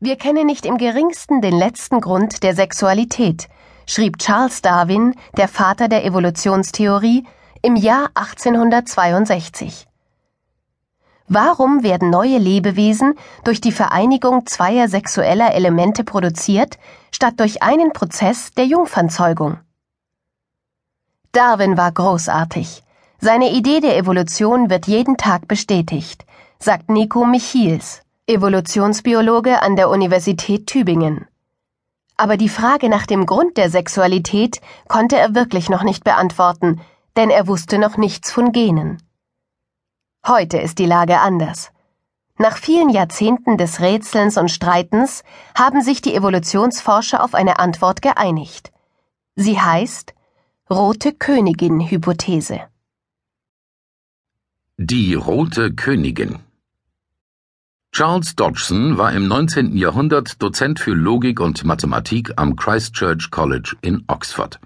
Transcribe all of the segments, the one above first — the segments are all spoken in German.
Wir kennen nicht im geringsten den letzten Grund der Sexualität, schrieb Charles Darwin, der Vater der Evolutionstheorie, im Jahr 1862. Warum werden neue Lebewesen durch die Vereinigung zweier sexueller Elemente produziert, statt durch einen Prozess der Jungfernzeugung? Darwin war großartig. Seine Idee der Evolution wird jeden Tag bestätigt, sagt Nico Michiels. Evolutionsbiologe an der Universität Tübingen. Aber die Frage nach dem Grund der Sexualität konnte er wirklich noch nicht beantworten, denn er wusste noch nichts von Genen. Heute ist die Lage anders. Nach vielen Jahrzehnten des Rätselns und Streitens haben sich die Evolutionsforscher auf eine Antwort geeinigt. Sie heißt Rote Königin-Hypothese. Die Rote Königin Charles Dodgson war im 19. Jahrhundert Dozent für Logik und Mathematik am Christ Church College in Oxford.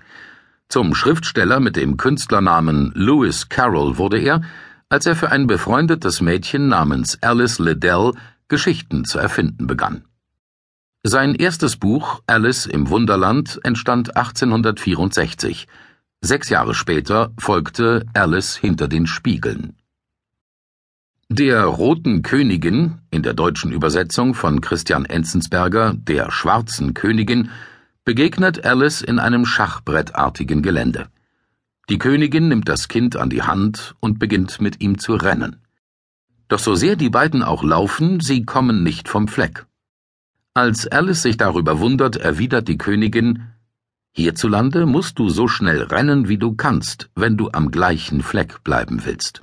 Zum Schriftsteller mit dem Künstlernamen Lewis Carroll wurde er, als er für ein befreundetes Mädchen namens Alice Liddell Geschichten zu erfinden begann. Sein erstes Buch Alice im Wunderland entstand 1864. Sechs Jahre später folgte Alice hinter den Spiegeln. Der Roten Königin, in der deutschen Übersetzung von Christian Enzensberger, der Schwarzen Königin, begegnet Alice in einem schachbrettartigen Gelände. Die Königin nimmt das Kind an die Hand und beginnt mit ihm zu rennen. Doch so sehr die beiden auch laufen, sie kommen nicht vom Fleck. Als Alice sich darüber wundert, erwidert die Königin Hierzulande musst du so schnell rennen, wie du kannst, wenn du am gleichen Fleck bleiben willst.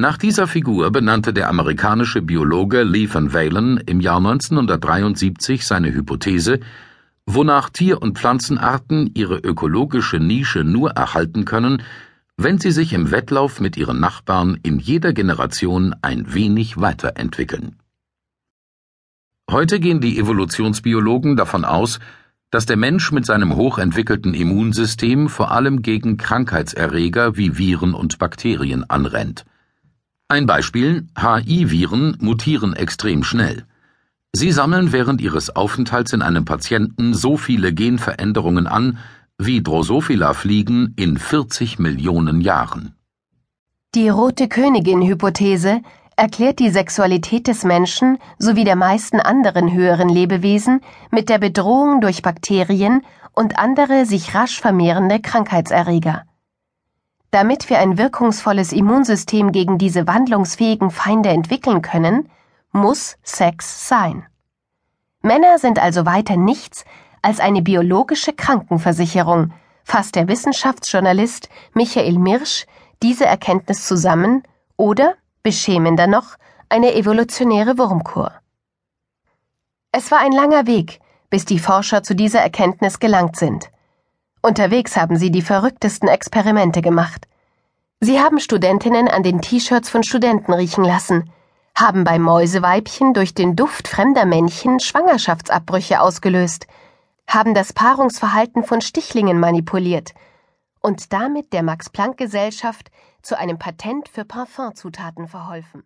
Nach dieser Figur benannte der amerikanische Biologe Lee van Valen im Jahr 1973 seine Hypothese, wonach Tier- und Pflanzenarten ihre ökologische Nische nur erhalten können, wenn sie sich im Wettlauf mit ihren Nachbarn in jeder Generation ein wenig weiterentwickeln. Heute gehen die Evolutionsbiologen davon aus, dass der Mensch mit seinem hochentwickelten Immunsystem vor allem gegen Krankheitserreger wie Viren und Bakterien anrennt. Ein Beispiel HI-Viren mutieren extrem schnell. Sie sammeln während ihres Aufenthalts in einem Patienten so viele Genveränderungen an wie Drosophila-Fliegen in 40 Millionen Jahren. Die Rote Königin-Hypothese erklärt die Sexualität des Menschen sowie der meisten anderen höheren Lebewesen mit der Bedrohung durch Bakterien und andere sich rasch vermehrende Krankheitserreger. Damit wir ein wirkungsvolles Immunsystem gegen diese wandlungsfähigen Feinde entwickeln können, muss Sex sein. Männer sind also weiter nichts als eine biologische Krankenversicherung, fasst der Wissenschaftsjournalist Michael Mirsch diese Erkenntnis zusammen oder, beschämender noch, eine evolutionäre Wurmkur. Es war ein langer Weg, bis die Forscher zu dieser Erkenntnis gelangt sind. Unterwegs haben sie die verrücktesten Experimente gemacht. Sie haben Studentinnen an den T-Shirts von Studenten riechen lassen, haben bei Mäuseweibchen durch den Duft fremder Männchen Schwangerschaftsabbrüche ausgelöst, haben das Paarungsverhalten von Stichlingen manipuliert und damit der Max-Planck-Gesellschaft zu einem Patent für Parfumzutaten verholfen.